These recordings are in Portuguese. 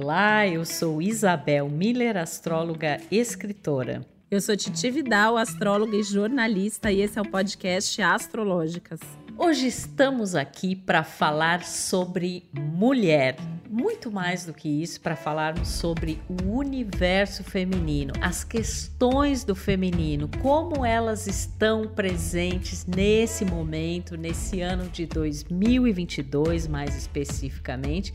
Olá, eu sou Isabel Miller, astróloga e escritora. Eu sou Titi Vidal, astróloga e jornalista, e esse é o podcast Astrológicas. Hoje estamos aqui para falar sobre mulher. Muito mais do que isso, para falarmos sobre o universo feminino, as questões do feminino, como elas estão presentes nesse momento, nesse ano de 2022, mais especificamente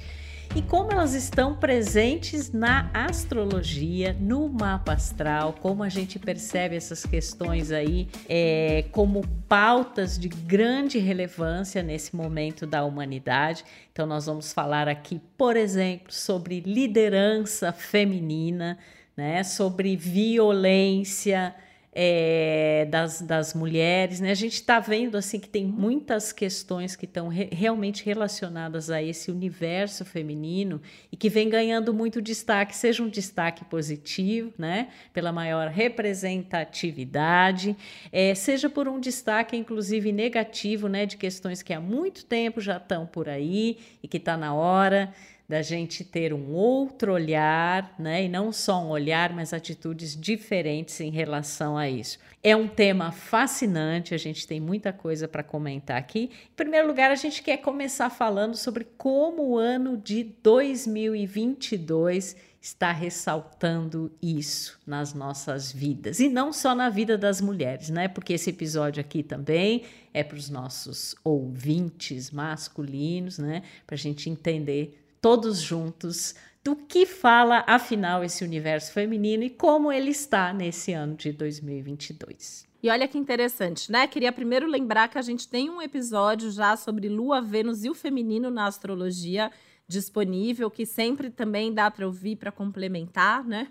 e como elas estão presentes na astrologia, no mapa astral, como a gente percebe essas questões aí é, como pautas de grande relevância nesse momento da humanidade. Então, nós vamos falar aqui, por exemplo, sobre liderança feminina, né, sobre violência é, das, das mulheres, né? A gente está vendo assim que tem muitas questões que estão re realmente relacionadas a esse universo feminino e que vem ganhando muito destaque, seja um destaque positivo, né? Pela maior representatividade, é, seja por um destaque, inclusive, negativo, né? De questões que há muito tempo já estão por aí e que está na hora da gente ter um outro olhar, né? E não só um olhar, mas atitudes diferentes em relação a isso. É um tema fascinante, a gente tem muita coisa para comentar aqui. Em primeiro lugar, a gente quer começar falando sobre como o ano de 2022 está ressaltando isso nas nossas vidas e não só na vida das mulheres, né? Porque esse episódio aqui também é para os nossos ouvintes masculinos, né? Para a gente entender todos juntos do que fala afinal esse universo feminino e como ele está nesse ano de 2022. E olha que interessante, né? Queria primeiro lembrar que a gente tem um episódio já sobre Lua, Vênus e o feminino na astrologia disponível, que sempre também dá para ouvir para complementar, né?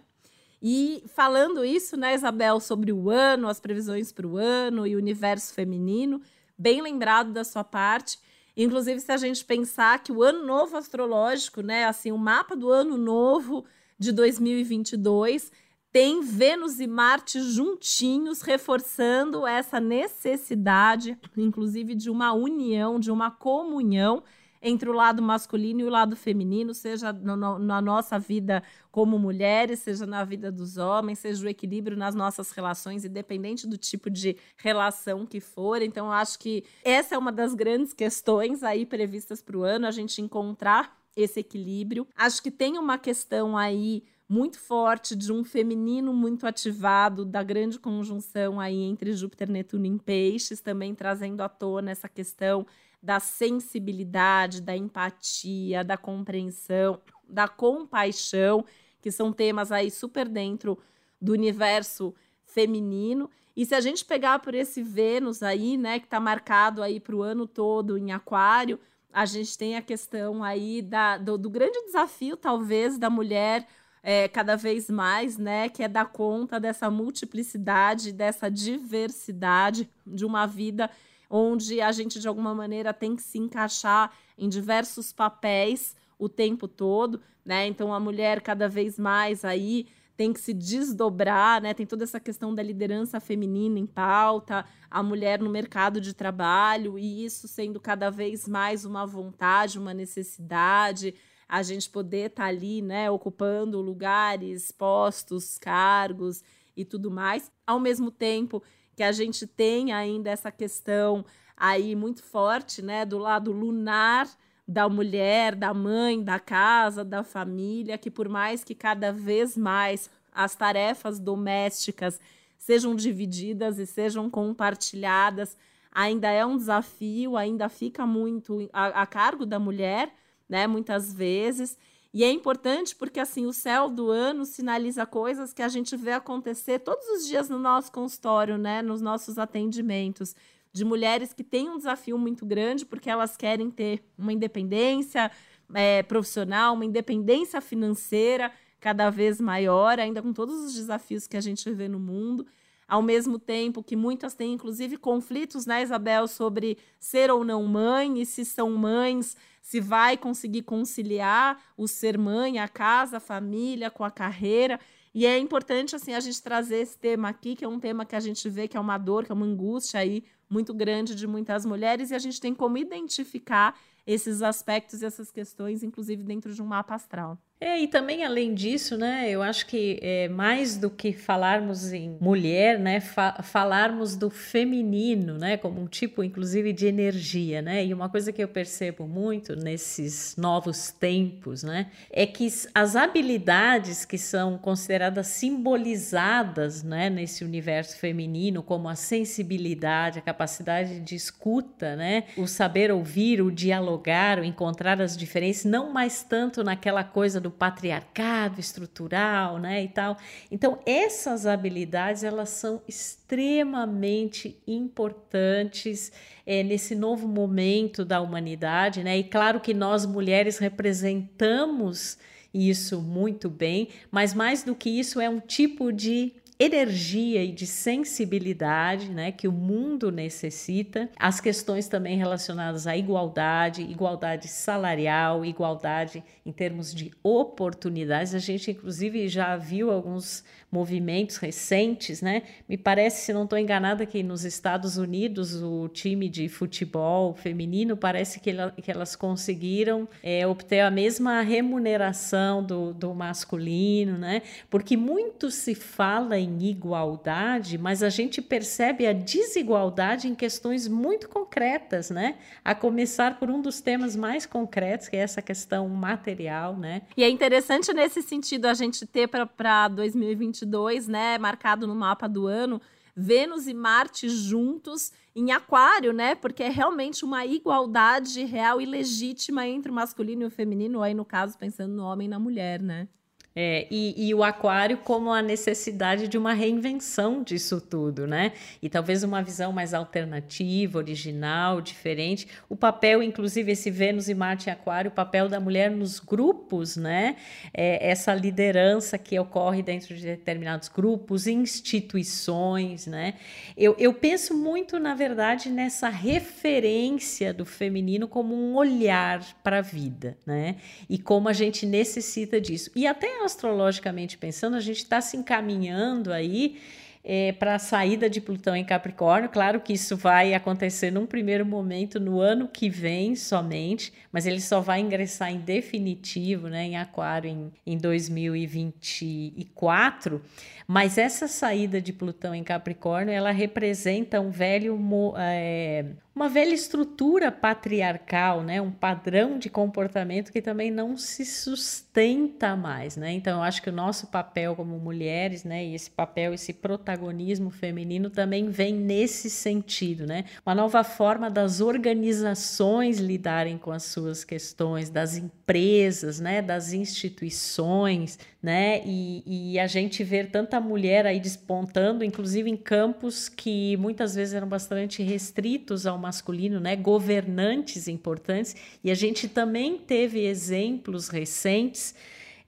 E falando isso, né, Isabel, sobre o ano, as previsões para o ano e o universo feminino, bem lembrado da sua parte. Inclusive, se a gente pensar que o ano novo astrológico, né, assim, o mapa do ano novo de 2022 tem Vênus e Marte juntinhos, reforçando essa necessidade, inclusive, de uma união, de uma comunhão entre o lado masculino e o lado feminino, seja no, no, na nossa vida como mulheres, seja na vida dos homens, seja o equilíbrio nas nossas relações, independente do tipo de relação que for. Então, acho que essa é uma das grandes questões aí previstas para o ano, a gente encontrar esse equilíbrio. Acho que tem uma questão aí muito forte de um feminino muito ativado, da grande conjunção aí entre Júpiter, Netuno em Peixes, também trazendo à tona essa questão da sensibilidade, da empatia, da compreensão, da compaixão, que são temas aí super dentro do universo feminino. E se a gente pegar por esse Vênus aí, né, que está marcado aí para o ano todo em Aquário, a gente tem a questão aí da, do, do grande desafio, talvez, da mulher é, cada vez mais, né, que é dar conta dessa multiplicidade, dessa diversidade de uma vida onde a gente de alguma maneira tem que se encaixar em diversos papéis o tempo todo, né? Então a mulher cada vez mais aí tem que se desdobrar, né? Tem toda essa questão da liderança feminina em pauta, a mulher no mercado de trabalho e isso sendo cada vez mais uma vontade, uma necessidade, a gente poder estar tá ali, né, ocupando lugares, postos, cargos e tudo mais, ao mesmo tempo que a gente tem ainda essa questão aí muito forte, né, do lado lunar da mulher, da mãe, da casa, da família, que por mais que cada vez mais as tarefas domésticas sejam divididas e sejam compartilhadas, ainda é um desafio, ainda fica muito a, a cargo da mulher, né, muitas vezes. E é importante porque assim o céu do ano sinaliza coisas que a gente vê acontecer todos os dias no nosso consultório, né, nos nossos atendimentos, de mulheres que têm um desafio muito grande porque elas querem ter uma independência é, profissional, uma independência financeira cada vez maior, ainda com todos os desafios que a gente vê no mundo ao mesmo tempo que muitas têm, inclusive, conflitos, né, Isabel, sobre ser ou não mãe, e se são mães, se vai conseguir conciliar o ser mãe, a casa, a família com a carreira. E é importante, assim, a gente trazer esse tema aqui, que é um tema que a gente vê que é uma dor, que é uma angústia aí muito grande de muitas mulheres, e a gente tem como identificar esses aspectos e essas questões, inclusive dentro de um mapa astral. É, e também além disso, né, eu acho que é, mais do que falarmos em mulher, né, fa falarmos do feminino, né, como um tipo, inclusive, de energia, né, e uma coisa que eu percebo muito nesses novos tempos, né, é que as habilidades que são consideradas simbolizadas, né, nesse universo feminino, como a sensibilidade, a capacidade de escuta, né, o saber ouvir, o dialogar, o encontrar as diferenças, não mais tanto naquela coisa do patriarcado estrutural, né, e tal. Então, essas habilidades, elas são extremamente importantes é, nesse novo momento da humanidade, né, e claro que nós mulheres representamos isso muito bem, mas mais do que isso é um tipo de energia e de sensibilidade né, que o mundo necessita, as questões também relacionadas à igualdade, igualdade salarial, igualdade em termos de oportunidades. A gente, inclusive, já viu alguns movimentos recentes, né? Me parece, se não estou enganada, que nos Estados Unidos o time de futebol feminino parece que, ela, que elas conseguiram é, obter a mesma remuneração do, do masculino, né? Porque muito se fala em igualdade, mas a gente percebe a desigualdade em questões muito concretas, né? A começar por um dos temas mais concretos, que é essa questão material, né? E é interessante nesse sentido a gente ter para 2022 2022, né, marcado no mapa do ano, Vênus e Marte juntos em Aquário, né? Porque é realmente uma igualdade real e legítima entre o masculino e o feminino, aí no caso pensando no homem e na mulher, né? É, e, e, o aquário como a necessidade de uma reinvenção disso tudo, né? E talvez uma visão mais alternativa, original, diferente. O papel, inclusive, esse Vênus e Marte em aquário, o papel da mulher nos grupos, né? É, essa liderança que ocorre dentro de determinados grupos, instituições, né? Eu, eu penso muito, na verdade, nessa referência do feminino como um olhar para a vida, né? E como a gente necessita disso. E até astrologicamente pensando, a gente está se encaminhando aí é, para a saída de Plutão em Capricórnio. Claro que isso vai acontecer num primeiro momento no ano que vem somente, mas ele só vai ingressar em definitivo né, em Aquário em, em 2024. Mas essa saída de Plutão em Capricórnio ela representa um velho é, uma velha estrutura patriarcal, né? um padrão de comportamento que também não se sustenta mais. Né? Então, eu acho que o nosso papel como mulheres, né? e esse papel, esse protagonismo feminino também vem nesse sentido. Né? Uma nova forma das organizações lidarem com as suas questões, das empresas, né? das instituições, né? E, e, a gente ver tanta mulher aí despontando, inclusive em campos que muitas vezes eram bastante restritos ao masculino, né? Governantes importantes. E a gente também teve exemplos recentes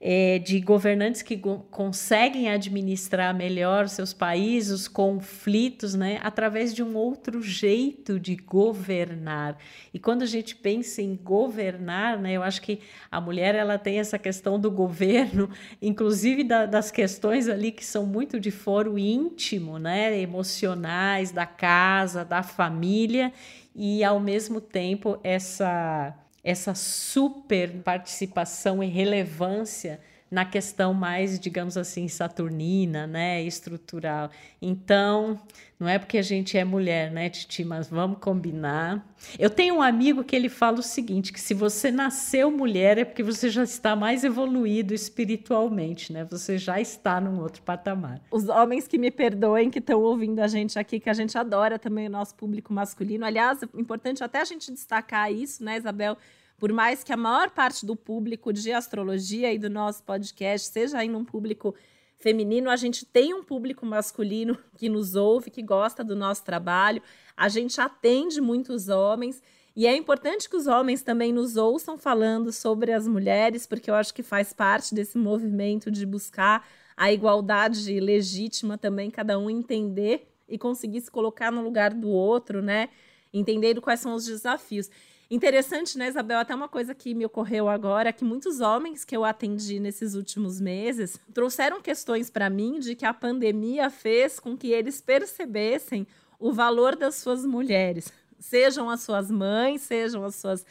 é, de governantes que conseguem administrar melhor seus países, os conflitos, né, através de um outro jeito de governar. E quando a gente pensa em governar, né, eu acho que a mulher ela tem essa questão do governo, inclusive da, das questões ali que são muito de foro íntimo, né, emocionais da casa, da família, e ao mesmo tempo essa essa super participação e relevância na questão mais, digamos assim, saturnina, né, estrutural. Então, não é porque a gente é mulher, né, Titi, mas vamos combinar. Eu tenho um amigo que ele fala o seguinte, que se você nasceu mulher é porque você já está mais evoluído espiritualmente, né? Você já está num outro patamar. Os homens que me perdoem que estão ouvindo a gente aqui, que a gente adora também o nosso público masculino. Aliás, é importante até a gente destacar isso, né, Isabel? Por mais que a maior parte do público de astrologia e do nosso podcast seja ainda um público feminino, a gente tem um público masculino que nos ouve, que gosta do nosso trabalho. A gente atende muitos homens. E é importante que os homens também nos ouçam falando sobre as mulheres, porque eu acho que faz parte desse movimento de buscar a igualdade legítima também, cada um entender e conseguir se colocar no lugar do outro, né? Entendendo quais são os desafios. Interessante, né, Isabel? Até uma coisa que me ocorreu agora, que muitos homens que eu atendi nesses últimos meses trouxeram questões para mim de que a pandemia fez com que eles percebessem o valor das suas mulheres, sejam as suas mães, sejam as suas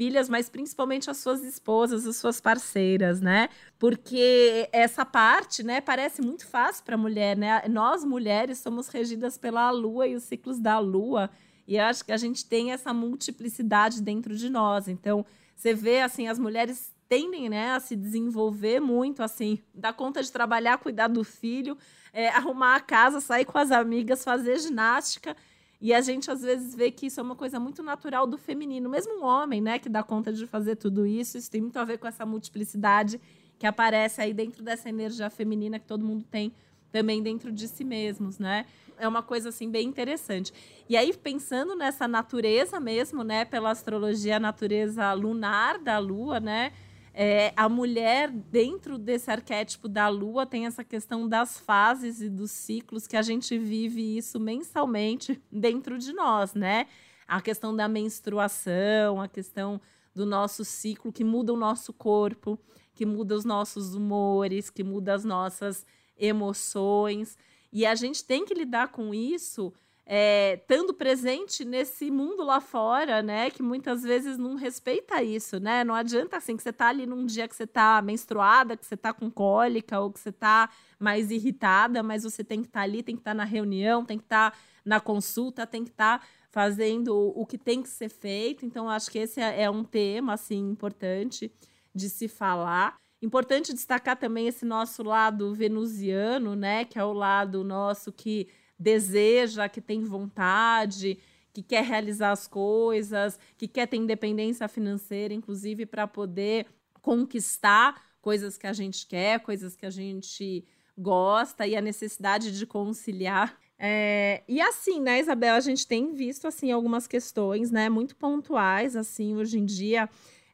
filhas, mas principalmente as suas esposas, as suas parceiras, né? Porque essa parte, né, parece muito fácil para a mulher, né? Nós mulheres somos regidas pela lua e os ciclos da lua. E eu acho que a gente tem essa multiplicidade dentro de nós. Então, você vê assim, as mulheres tendem, né, a se desenvolver muito, assim, dar conta de trabalhar, cuidar do filho, é, arrumar a casa, sair com as amigas, fazer ginástica. E a gente às vezes vê que isso é uma coisa muito natural do feminino, mesmo um homem, né, que dá conta de fazer tudo isso, isso tem muito a ver com essa multiplicidade que aparece aí dentro dessa energia feminina que todo mundo tem também dentro de si mesmos, né? É uma coisa assim bem interessante. E aí pensando nessa natureza mesmo, né, pela astrologia, a natureza lunar da lua, né? É, a mulher, dentro desse arquétipo da lua, tem essa questão das fases e dos ciclos que a gente vive isso mensalmente dentro de nós, né? A questão da menstruação, a questão do nosso ciclo que muda o nosso corpo, que muda os nossos humores, que muda as nossas emoções. E a gente tem que lidar com isso é, estando presente nesse mundo lá fora, né? Que muitas vezes não respeita isso, né? Não adianta assim que você tá ali num dia que você tá menstruada, que você tá com cólica ou que você tá mais irritada, mas você tem que estar tá ali, tem que estar tá na reunião, tem que estar tá na consulta, tem que estar tá fazendo o que tem que ser feito. Então, acho que esse é, é um tema assim importante de se falar. Importante destacar também esse nosso lado venusiano, né? Que é o lado nosso que deseja, que tem vontade, que quer realizar as coisas, que quer ter independência financeira, inclusive para poder conquistar coisas que a gente quer, coisas que a gente gosta e a necessidade de conciliar. É, e assim, né, Isabel, a gente tem visto assim algumas questões, né, muito pontuais assim hoje em dia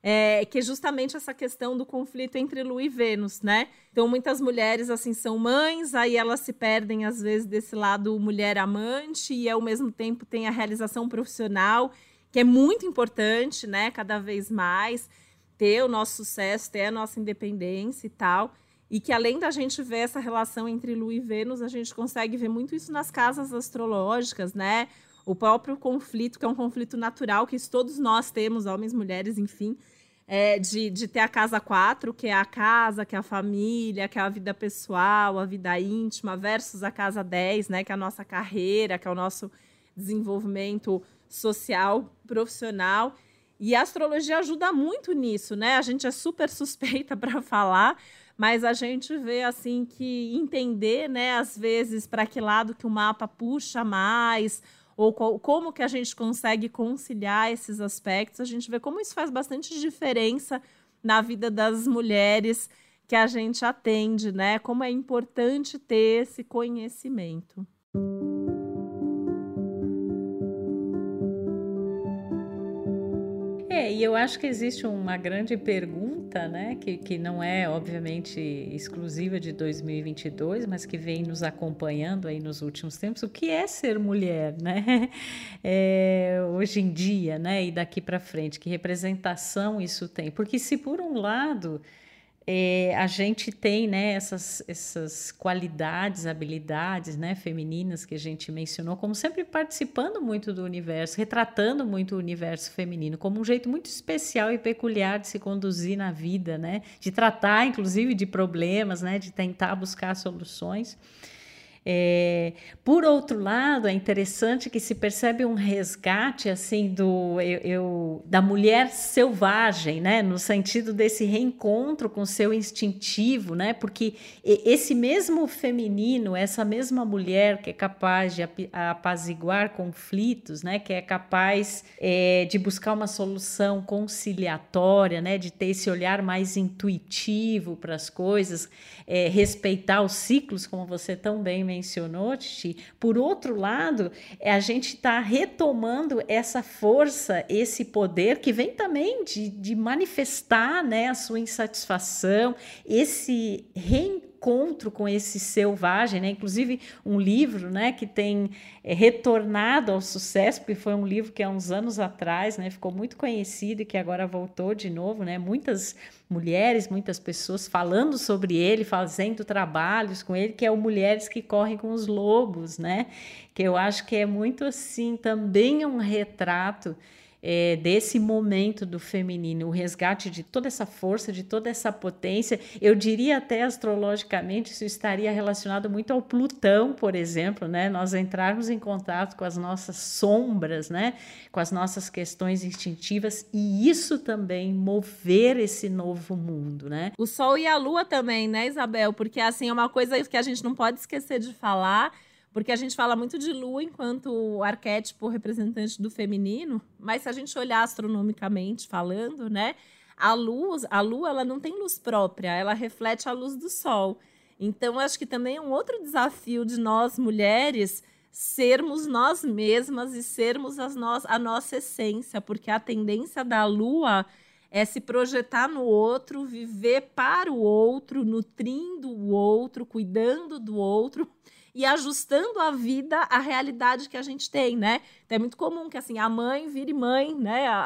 é, que é justamente essa questão do conflito entre Lua e Vênus, né? Então, muitas mulheres, assim, são mães, aí elas se perdem, às vezes, desse lado mulher amante, e ao mesmo tempo tem a realização profissional, que é muito importante, né? Cada vez mais, ter o nosso sucesso, ter a nossa independência e tal. E que além da gente ver essa relação entre Lua e Vênus, a gente consegue ver muito isso nas casas astrológicas, né? O próprio conflito, que é um conflito natural, que todos nós temos, homens, mulheres, enfim, é, de, de ter a casa quatro, que é a casa, que é a família, que é a vida pessoal, a vida íntima, versus a casa 10, né, que é a nossa carreira, que é o nosso desenvolvimento social, profissional. E a astrologia ajuda muito nisso, né? A gente é super suspeita para falar, mas a gente vê assim que entender, né, às vezes para que lado que o mapa puxa mais, ou qual, como que a gente consegue conciliar esses aspectos, a gente vê como isso faz bastante diferença na vida das mulheres que a gente atende, né? Como é importante ter esse conhecimento. É, e eu acho que existe uma grande pergunta, né, que, que não é, obviamente, exclusiva de 2022, mas que vem nos acompanhando aí nos últimos tempos, o que é ser mulher, né, é, hoje em dia, né, e daqui para frente, que representação isso tem? Porque se por um lado é, a gente tem né, essas, essas qualidades, habilidades né, femininas que a gente mencionou, como sempre participando muito do universo, retratando muito o universo feminino, como um jeito muito especial e peculiar de se conduzir na vida, né, de tratar, inclusive, de problemas, né, de tentar buscar soluções. É, por outro lado, é interessante que se percebe um resgate assim do eu, eu, da mulher selvagem, né, no sentido desse reencontro com seu instintivo, né, porque esse mesmo feminino, essa mesma mulher que é capaz de apaziguar conflitos, né, que é capaz é, de buscar uma solução conciliatória, né, de ter esse olhar mais intuitivo para as coisas, é, respeitar os ciclos, como você tão bem mencionou, Titi. Por outro lado, é, a gente está retomando essa força, esse poder que vem também de, de manifestar né, a sua insatisfação, esse reencontro encontro com esse selvagem, né? Inclusive um livro, né, que tem é, retornado ao sucesso, porque foi um livro que há uns anos atrás, né, ficou muito conhecido e que agora voltou de novo, né? Muitas mulheres, muitas pessoas falando sobre ele, fazendo trabalhos com ele, que é o Mulheres que Correm com os Lobos, né? Que eu acho que é muito assim, também um retrato é, desse momento do feminino, o resgate de toda essa força, de toda essa potência. Eu diria até astrologicamente, isso estaria relacionado muito ao Plutão, por exemplo, né? Nós entrarmos em contato com as nossas sombras, né? Com as nossas questões instintivas e isso também mover esse novo mundo, né? O Sol e a Lua também, né, Isabel? Porque assim é uma coisa que a gente não pode esquecer de falar porque a gente fala muito de lua enquanto arquétipo representante do feminino, mas se a gente olhar astronomicamente falando, né, a luz, a lua, ela não tem luz própria, ela reflete a luz do sol. Então, acho que também é um outro desafio de nós mulheres sermos nós mesmas e sermos as no a nossa essência, porque a tendência da lua é se projetar no outro, viver para o outro, nutrindo o outro, cuidando do outro e ajustando a vida à realidade que a gente tem, né? Então é muito comum que assim a mãe vire mãe, né? A,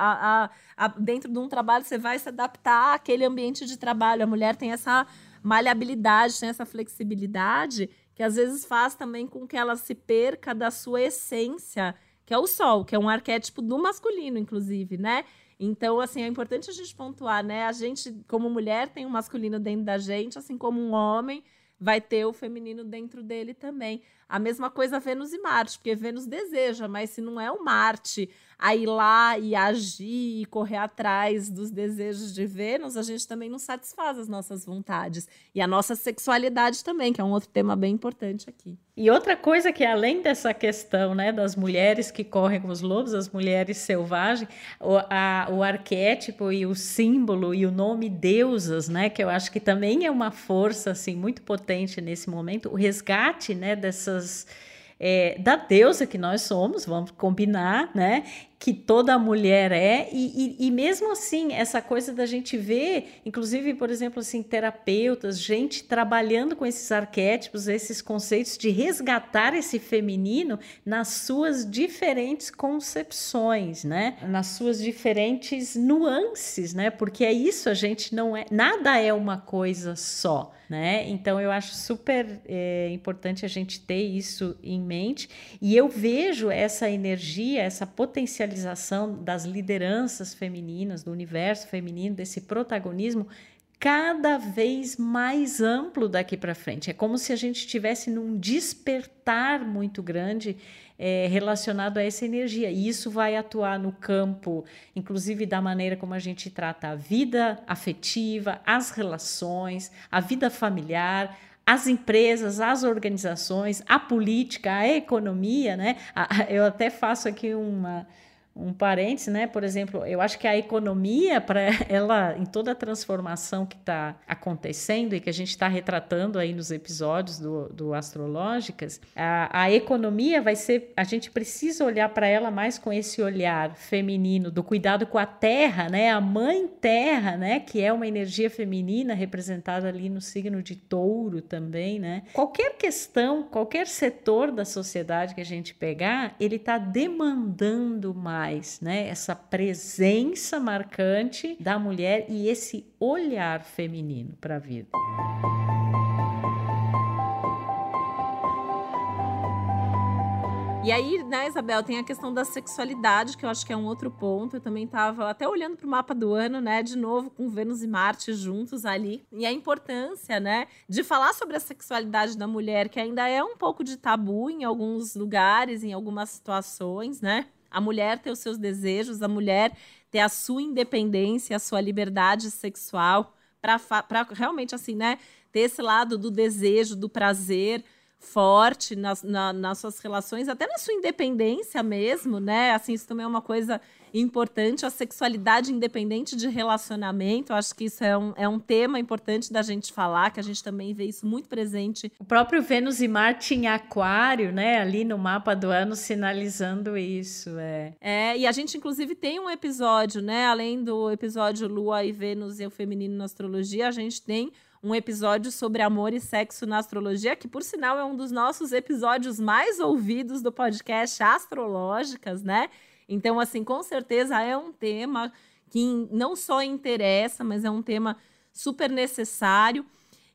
a, a, dentro de um trabalho você vai se adaptar àquele ambiente de trabalho. A mulher tem essa maleabilidade, tem essa flexibilidade que às vezes faz também com que ela se perca da sua essência, que é o sol, que é um arquétipo do masculino, inclusive, né? Então, assim, é importante a gente pontuar, né? A gente, como mulher, tem um masculino dentro da gente, assim como um homem vai ter o feminino dentro dele também. A mesma coisa Vênus e Marte, porque Vênus deseja, mas se não é o Marte a ir lá e agir e correr atrás dos desejos de Vênus, a gente também não satisfaz as nossas vontades. E a nossa sexualidade também, que é um outro tema bem importante aqui. E outra coisa que além dessa questão né, das mulheres que correm com os lobos, as mulheres selvagens, o, a, o arquétipo e o símbolo e o nome deusas, né, que eu acho que também é uma força assim muito potente nesse momento, o resgate né, dessas é, da deusa que nós somos, vamos combinar, né? Que toda mulher é, e, e, e, mesmo assim, essa coisa da gente ver, inclusive, por exemplo, assim, terapeutas, gente trabalhando com esses arquétipos, esses conceitos de resgatar esse feminino nas suas diferentes concepções, né? Nas suas diferentes nuances, né? Porque é isso, a gente não é, nada é uma coisa só. Né? Então eu acho super é, importante a gente ter isso em mente e eu vejo essa energia, essa potencialidade potencialização das lideranças femininas, do universo feminino, desse protagonismo cada vez mais amplo daqui para frente. É como se a gente estivesse num despertar muito grande é, relacionado a essa energia. E isso vai atuar no campo, inclusive da maneira como a gente trata a vida afetiva, as relações, a vida familiar, as empresas, as organizações, a política, a economia, né? Eu até faço aqui uma um parêntese, né? Por exemplo, eu acho que a economia, para ela, em toda a transformação que está acontecendo e que a gente está retratando aí nos episódios do, do Astrológicas, a, a economia vai ser. A gente precisa olhar para ela mais com esse olhar feminino, do cuidado com a terra, né? A mãe terra, né? Que é uma energia feminina representada ali no signo de touro também, né? Qualquer questão, qualquer setor da sociedade que a gente pegar, ele está demandando mais né? Essa presença marcante da mulher e esse olhar feminino para a vida. E aí, né, Isabel, tem a questão da sexualidade, que eu acho que é um outro ponto. Eu também estava até olhando para o mapa do ano, né, de novo com Vênus e Marte juntos ali. E a importância, né, de falar sobre a sexualidade da mulher, que ainda é um pouco de tabu em alguns lugares, em algumas situações, né? A mulher ter os seus desejos, a mulher ter a sua independência, a sua liberdade sexual, para realmente, assim, né, ter esse lado do desejo, do prazer forte nas, na, nas suas relações, até na sua independência mesmo, né? Assim, isso também é uma coisa importante, a sexualidade independente de relacionamento. Eu acho que isso é um, é um tema importante da gente falar, que a gente também vê isso muito presente. O próprio Vênus e Marte em Aquário, né? Ali no mapa do ano, sinalizando isso. É, é e a gente, inclusive, tem um episódio, né? Além do episódio Lua e Vênus e o Feminino na Astrologia, a gente tem um episódio sobre amor e sexo na astrologia, que por sinal é um dos nossos episódios mais ouvidos do podcast Astrológicas, né? Então, assim, com certeza é um tema que não só interessa, mas é um tema super necessário.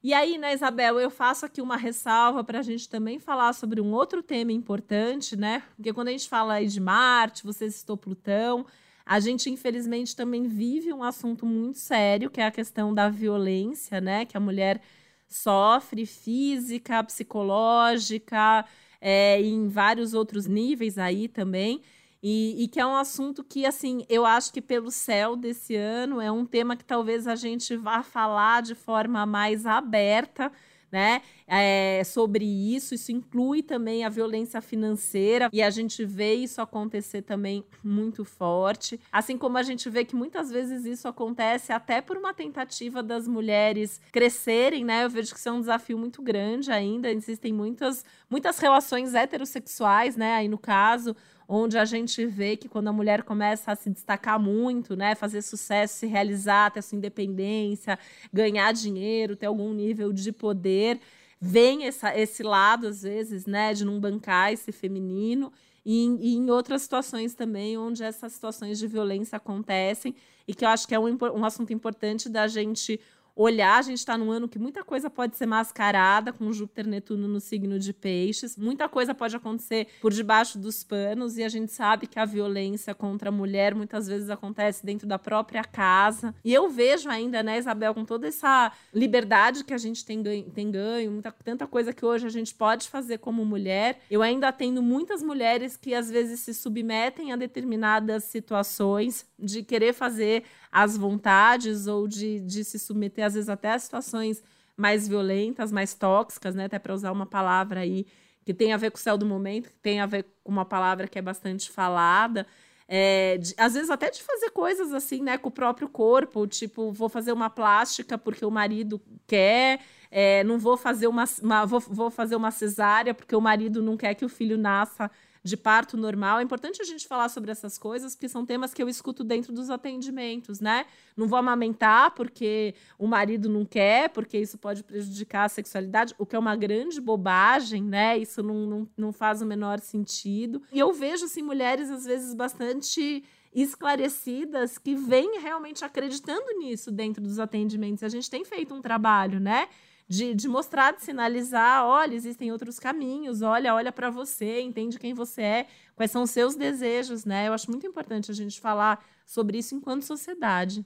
E aí, né, Isabel, eu faço aqui uma ressalva para a gente também falar sobre um outro tema importante, né? Porque quando a gente fala aí de Marte, você citou Plutão, A gente, infelizmente, também vive um assunto muito sério, que é a questão da violência, né? Que a mulher sofre física, psicológica, é, em vários outros níveis aí também. E, e, que é um assunto que, assim, eu acho que pelo céu desse ano é um tema que talvez a gente vá falar de forma mais aberta, né? É, sobre isso. Isso inclui também a violência financeira e a gente vê isso acontecer também muito forte. Assim como a gente vê que muitas vezes isso acontece até por uma tentativa das mulheres crescerem, né? Eu vejo que isso é um desafio muito grande ainda. Existem muitas, muitas relações heterossexuais, né? Aí no caso onde a gente vê que quando a mulher começa a se destacar muito, né, fazer sucesso, se realizar, ter sua independência, ganhar dinheiro, ter algum nível de poder, vem essa, esse lado, às vezes, né, de não bancar esse feminino, e, e em outras situações também, onde essas situações de violência acontecem, e que eu acho que é um, um assunto importante da gente olhar. A gente está num ano que muita coisa pode ser mascarada com Júpiter Netuno no signo de Peixes. Muita coisa pode acontecer por debaixo dos panos e a gente sabe que a violência contra a mulher muitas vezes acontece dentro da própria casa. E eu vejo ainda, né, Isabel, com toda essa liberdade que a gente tem ganho, tem ganho muita, tanta coisa que hoje a gente pode fazer como mulher. Eu ainda atendo muitas mulheres que às vezes se submetem a determinadas situações de querer fazer as vontades ou de, de se submeter, às vezes, até a situações mais violentas, mais tóxicas, né? Até para usar uma palavra aí que tem a ver com o céu do momento, que tem a ver com uma palavra que é bastante falada. É, de, às vezes até de fazer coisas assim, né, com o próprio corpo, tipo, vou fazer uma plástica porque o marido quer, é, não vou fazer uma, uma vou, vou fazer uma cesárea porque o marido não quer que o filho nasça de parto normal. É importante a gente falar sobre essas coisas, porque são temas que eu escuto dentro dos atendimentos, né? Não vou amamentar porque o marido não quer, porque isso pode prejudicar a sexualidade, o que é uma grande bobagem, né? Isso não, não, não faz o menor sentido. E eu vejo, assim, mulheres, às vezes, bastante esclarecidas que vêm realmente acreditando nisso dentro dos atendimentos. A gente tem feito um trabalho, né? De, de mostrar, de sinalizar, olha, existem outros caminhos, olha, olha para você, entende quem você é, quais são os seus desejos, né? Eu acho muito importante a gente falar sobre isso enquanto sociedade.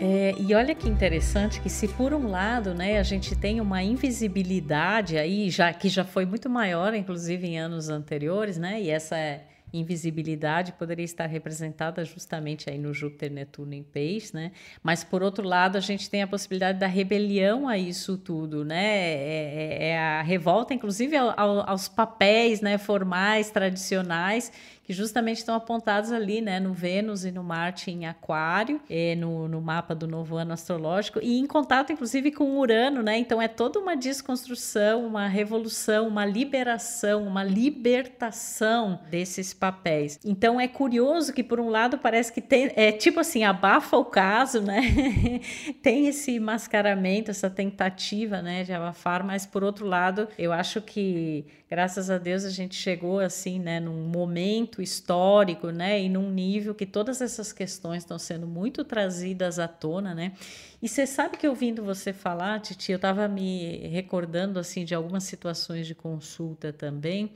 É, e olha que interessante que se por um lado, né, a gente tem uma invisibilidade aí, já que já foi muito maior, inclusive em anos anteriores, né, e essa é invisibilidade poderia estar representada justamente aí no Júpiter, Netuno em Peixe, né? Mas por outro lado, a gente tem a possibilidade da rebelião a isso tudo, né? É, é, é a revolta, inclusive, ao, ao, aos papéis, né, formais, tradicionais que justamente estão apontados ali, né, no Vênus e no Marte em Aquário, é, no, no mapa do novo ano astrológico, e em contato, inclusive, com Urano, né? Então é toda uma desconstrução, uma revolução, uma liberação, uma libertação desses papéis. Então é curioso que, por um lado, parece que tem, é tipo assim, abafa o caso, né? tem esse mascaramento, essa tentativa, né, de abafar, mas por outro lado, eu acho que graças a Deus a gente chegou assim, né, num momento histórico, né, e num nível que todas essas questões estão sendo muito trazidas à tona, né? E você sabe que ouvindo você falar, Titi, eu estava me recordando assim de algumas situações de consulta também,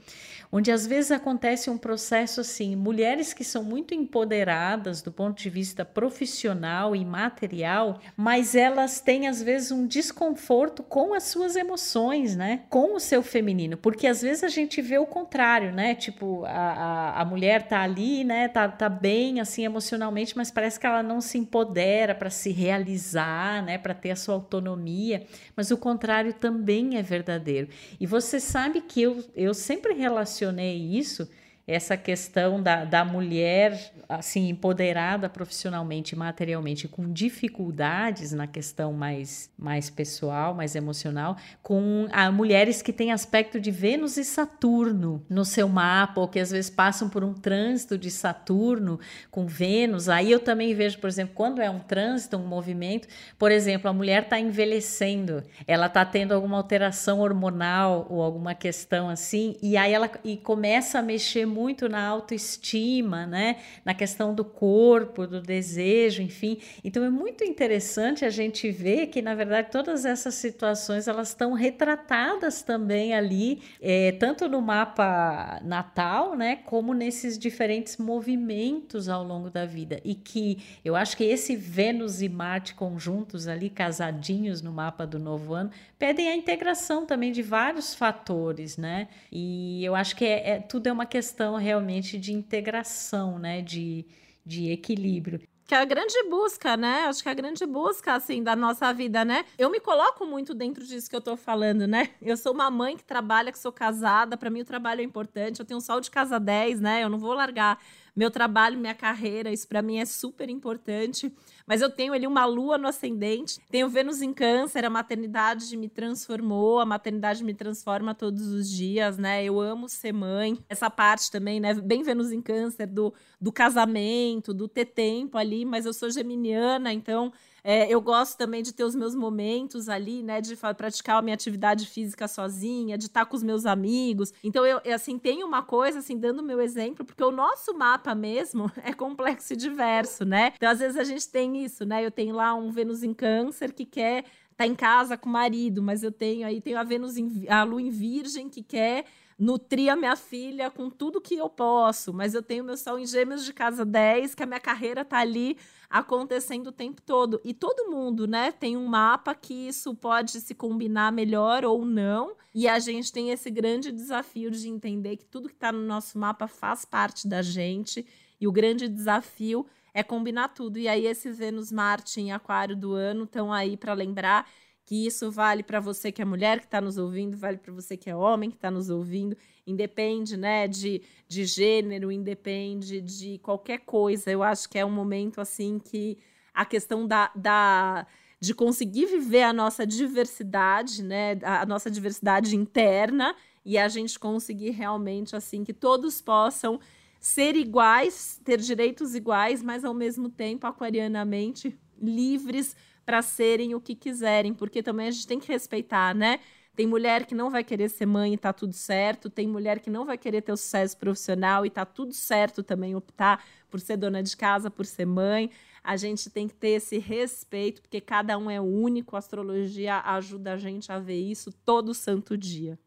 onde às vezes acontece um processo assim, mulheres que são muito empoderadas do ponto de vista profissional e material, mas elas têm às vezes um desconforto com as suas emoções, né? Com o seu feminino, porque às vezes a gente vê o contrário, né? Tipo, a, a, a mulher tá ali, né? Tá, tá bem assim emocionalmente, mas parece que ela não se empodera para se realizar né, para ter a sua autonomia, mas o contrário também é verdadeiro. E você sabe que eu, eu sempre relacionei isso essa questão da, da mulher assim empoderada profissionalmente materialmente com dificuldades na questão mais, mais pessoal, mais emocional, com a, mulheres que têm aspecto de Vênus e Saturno no seu mapa, ou que às vezes passam por um trânsito de Saturno com Vênus. Aí eu também vejo, por exemplo, quando é um trânsito, um movimento, por exemplo, a mulher está envelhecendo, ela está tendo alguma alteração hormonal ou alguma questão assim, e aí ela e começa a mexer na autoestima, né? Na questão do corpo, do desejo, enfim. Então é muito interessante a gente ver que, na verdade, todas essas situações elas estão retratadas também ali, é, tanto no mapa natal, né? Como nesses diferentes movimentos ao longo da vida. E que eu acho que esse Vênus e Marte conjuntos ali, casadinhos no mapa do novo ano, pedem a integração também de vários fatores, né? E eu acho que é, é tudo é uma questão realmente de integração, né? De, de equilíbrio que é a grande busca, né? Acho que é a grande busca, assim, da nossa vida, né? Eu me coloco muito dentro disso que eu tô falando, né? Eu sou uma mãe que trabalha, que sou casada, para mim o trabalho é importante, eu tenho um sol de casa 10, né? Eu não vou largar meu trabalho, minha carreira, isso para mim é super importante. Mas eu tenho ali uma lua no ascendente, tenho Vênus em Câncer, a maternidade me transformou, a maternidade me transforma todos os dias, né? Eu amo ser mãe. Essa parte também, né? Bem Vênus em Câncer do, do casamento, do ter tempo ali, mas eu sou geminiana, então é, eu gosto também de ter os meus momentos ali, né? De praticar a minha atividade física sozinha, de estar com os meus amigos. Então, eu, assim, tenho uma coisa, assim, dando meu exemplo, porque o nosso mapa mesmo é complexo e diverso, né? Então, às vezes a gente tem isso, né? Eu tenho lá um Vênus em Câncer que quer tá em casa com o marido, mas eu tenho aí tenho a Vênus em, a Lua em Virgem que quer nutrir a minha filha com tudo que eu posso, mas eu tenho meu sol em Gêmeos de casa 10, que a minha carreira tá ali acontecendo o tempo todo. E todo mundo, né, tem um mapa que isso pode se combinar melhor ou não. E a gente tem esse grande desafio de entender que tudo que está no nosso mapa faz parte da gente. E o grande desafio é combinar tudo. E aí, esse Vênus Marte em Aquário do ano estão aí para lembrar que isso vale para você que é mulher que está nos ouvindo, vale para você que é homem que está nos ouvindo, independe né, de, de gênero, independe de qualquer coisa. Eu acho que é um momento assim que a questão da, da de conseguir viver a nossa diversidade, né, a nossa diversidade interna e a gente conseguir realmente assim que todos possam ser iguais, ter direitos iguais, mas ao mesmo tempo aquarianamente livres para serem o que quiserem, porque também a gente tem que respeitar, né? Tem mulher que não vai querer ser mãe e tá tudo certo, tem mulher que não vai querer ter o sucesso profissional e tá tudo certo também optar por ser dona de casa, por ser mãe. A gente tem que ter esse respeito, porque cada um é único, a astrologia ajuda a gente a ver isso todo santo dia.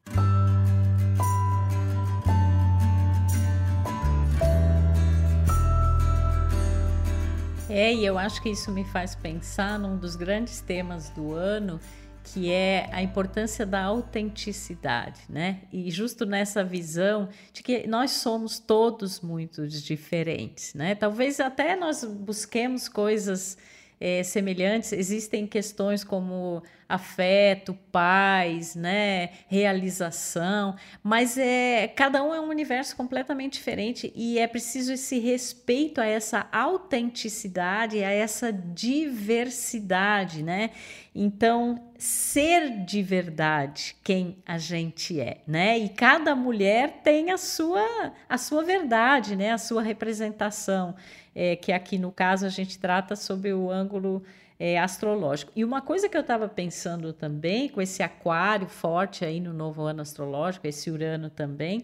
É, e eu acho que isso me faz pensar num dos grandes temas do ano, que é a importância da autenticidade, né? E justo nessa visão de que nós somos todos muito diferentes, né? Talvez até nós busquemos coisas é, semelhantes, existem questões como afeto, paz, né, realização, mas é cada um é um universo completamente diferente e é preciso esse respeito a essa autenticidade, a essa diversidade, né? Então, ser de verdade quem a gente é, né? E cada mulher tem a sua a sua verdade, né? A sua representação, é, que aqui no caso a gente trata sobre o ângulo é, astrológico. E uma coisa que eu estava pensando também, com esse aquário forte aí no novo ano astrológico, esse Urano também,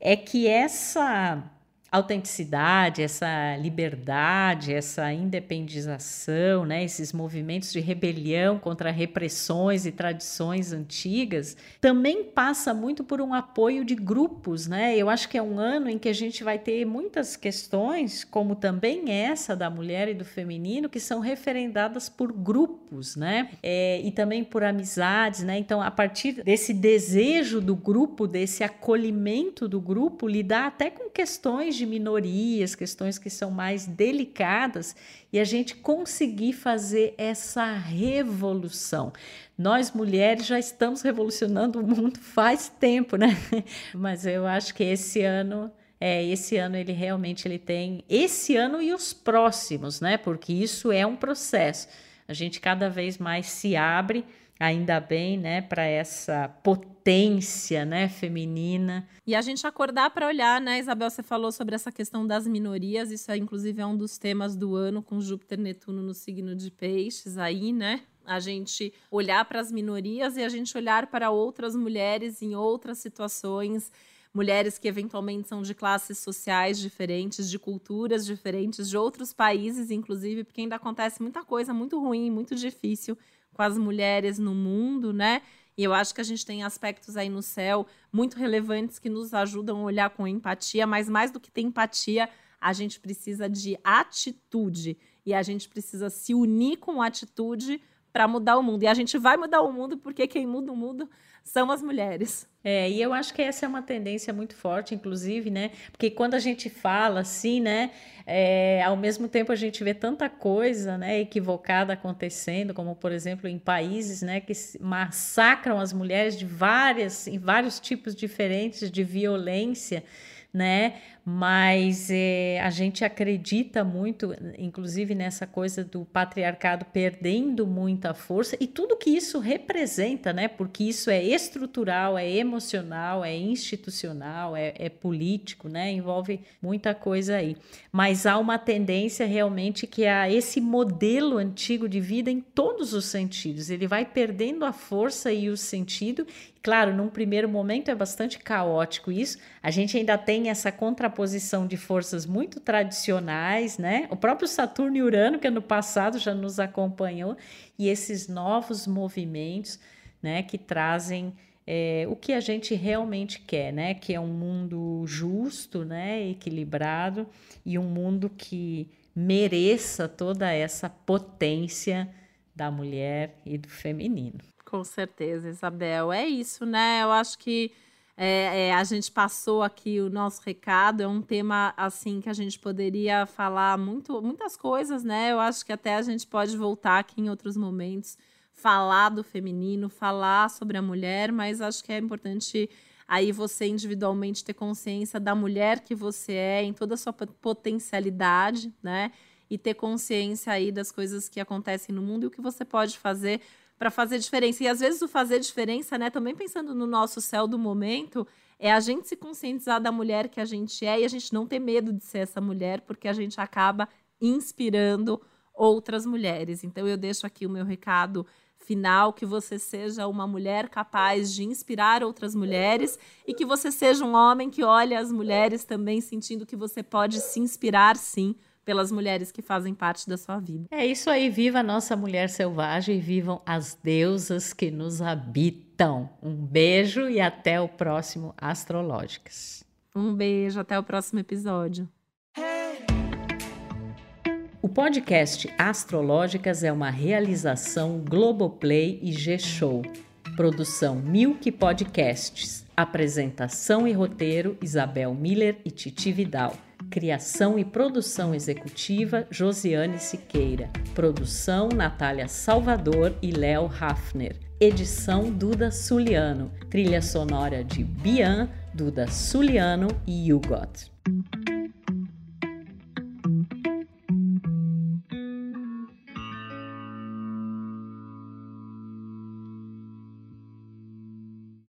é que essa autenticidade, essa liberdade, essa independização, né, esses movimentos de rebelião contra repressões e tradições antigas, também passa muito por um apoio de grupos, né? Eu acho que é um ano em que a gente vai ter muitas questões, como também essa da mulher e do feminino, que são referendadas por grupos, né? É, e também por amizades, né? Então, a partir desse desejo do grupo, desse acolhimento do grupo, lidar até com questões de minorias, questões que são mais delicadas, e a gente conseguir fazer essa revolução. Nós mulheres já estamos revolucionando o mundo faz tempo, né? Mas eu acho que esse ano é, esse ano ele realmente ele tem esse ano e os próximos, né? Porque isso é um processo. A gente cada vez mais se abre ainda bem, né, para essa potência, né, feminina. E a gente acordar para olhar, né, Isabel, você falou sobre essa questão das minorias, isso é, inclusive é um dos temas do ano com Júpiter Netuno no signo de Peixes aí, né? A gente olhar para as minorias e a gente olhar para outras mulheres em outras situações mulheres que eventualmente são de classes sociais diferentes, de culturas diferentes, de outros países, inclusive, porque ainda acontece muita coisa muito ruim, muito difícil com as mulheres no mundo, né? E eu acho que a gente tem aspectos aí no céu muito relevantes que nos ajudam a olhar com empatia, mas mais do que ter empatia, a gente precisa de atitude e a gente precisa se unir com atitude para mudar o mundo. E a gente vai mudar o mundo porque quem muda o mundo são as mulheres. É, e eu acho que essa é uma tendência muito forte, inclusive, né? Porque quando a gente fala assim, né? É, ao mesmo tempo a gente vê tanta coisa, né? Equivocada acontecendo, como por exemplo em países, né? Que massacram as mulheres de várias, em vários tipos diferentes de violência né? Mas é, a gente acredita muito, inclusive nessa coisa do patriarcado perdendo muita força e tudo que isso representa, né? Porque isso é estrutural, é emocional, é institucional, é, é político, né? Envolve muita coisa aí. Mas há uma tendência realmente que há esse modelo antigo de vida em todos os sentidos. Ele vai perdendo a força e o sentido Claro, num primeiro momento é bastante caótico isso. A gente ainda tem essa contraposição de forças muito tradicionais, né? O próprio Saturno e Urano, que ano passado já nos acompanhou, e esses novos movimentos, né, que trazem é, o que a gente realmente quer, né? Que é um mundo justo, né? Equilibrado e um mundo que mereça toda essa potência da mulher e do feminino. Com certeza, Isabel. É isso, né? Eu acho que é, é, a gente passou aqui o nosso recado. É um tema assim que a gente poderia falar muito, muitas coisas, né? Eu acho que até a gente pode voltar aqui em outros momentos, falar do feminino, falar sobre a mulher, mas acho que é importante aí você individualmente ter consciência da mulher que você é, em toda a sua potencialidade, né? E ter consciência aí das coisas que acontecem no mundo e o que você pode fazer para fazer diferença. E às vezes o fazer diferença, né, também pensando no nosso céu do momento, é a gente se conscientizar da mulher que a gente é e a gente não ter medo de ser essa mulher, porque a gente acaba inspirando outras mulheres. Então eu deixo aqui o meu recado final, que você seja uma mulher capaz de inspirar outras mulheres e que você seja um homem que olha as mulheres também sentindo que você pode se inspirar sim pelas mulheres que fazem parte da sua vida. É isso aí, viva a nossa mulher selvagem e vivam as deusas que nos habitam. Um beijo e até o próximo Astrológicas. Um beijo, até o próximo episódio. O podcast Astrológicas é uma realização Globoplay e G-Show. Produção Milk Podcasts. Apresentação e roteiro Isabel Miller e Titi Vidal. Criação e produção executiva Josiane Siqueira. Produção Natália Salvador e Léo Hafner. Edição Duda Suliano. Trilha sonora de Bian, Duda Suliano e Hugot.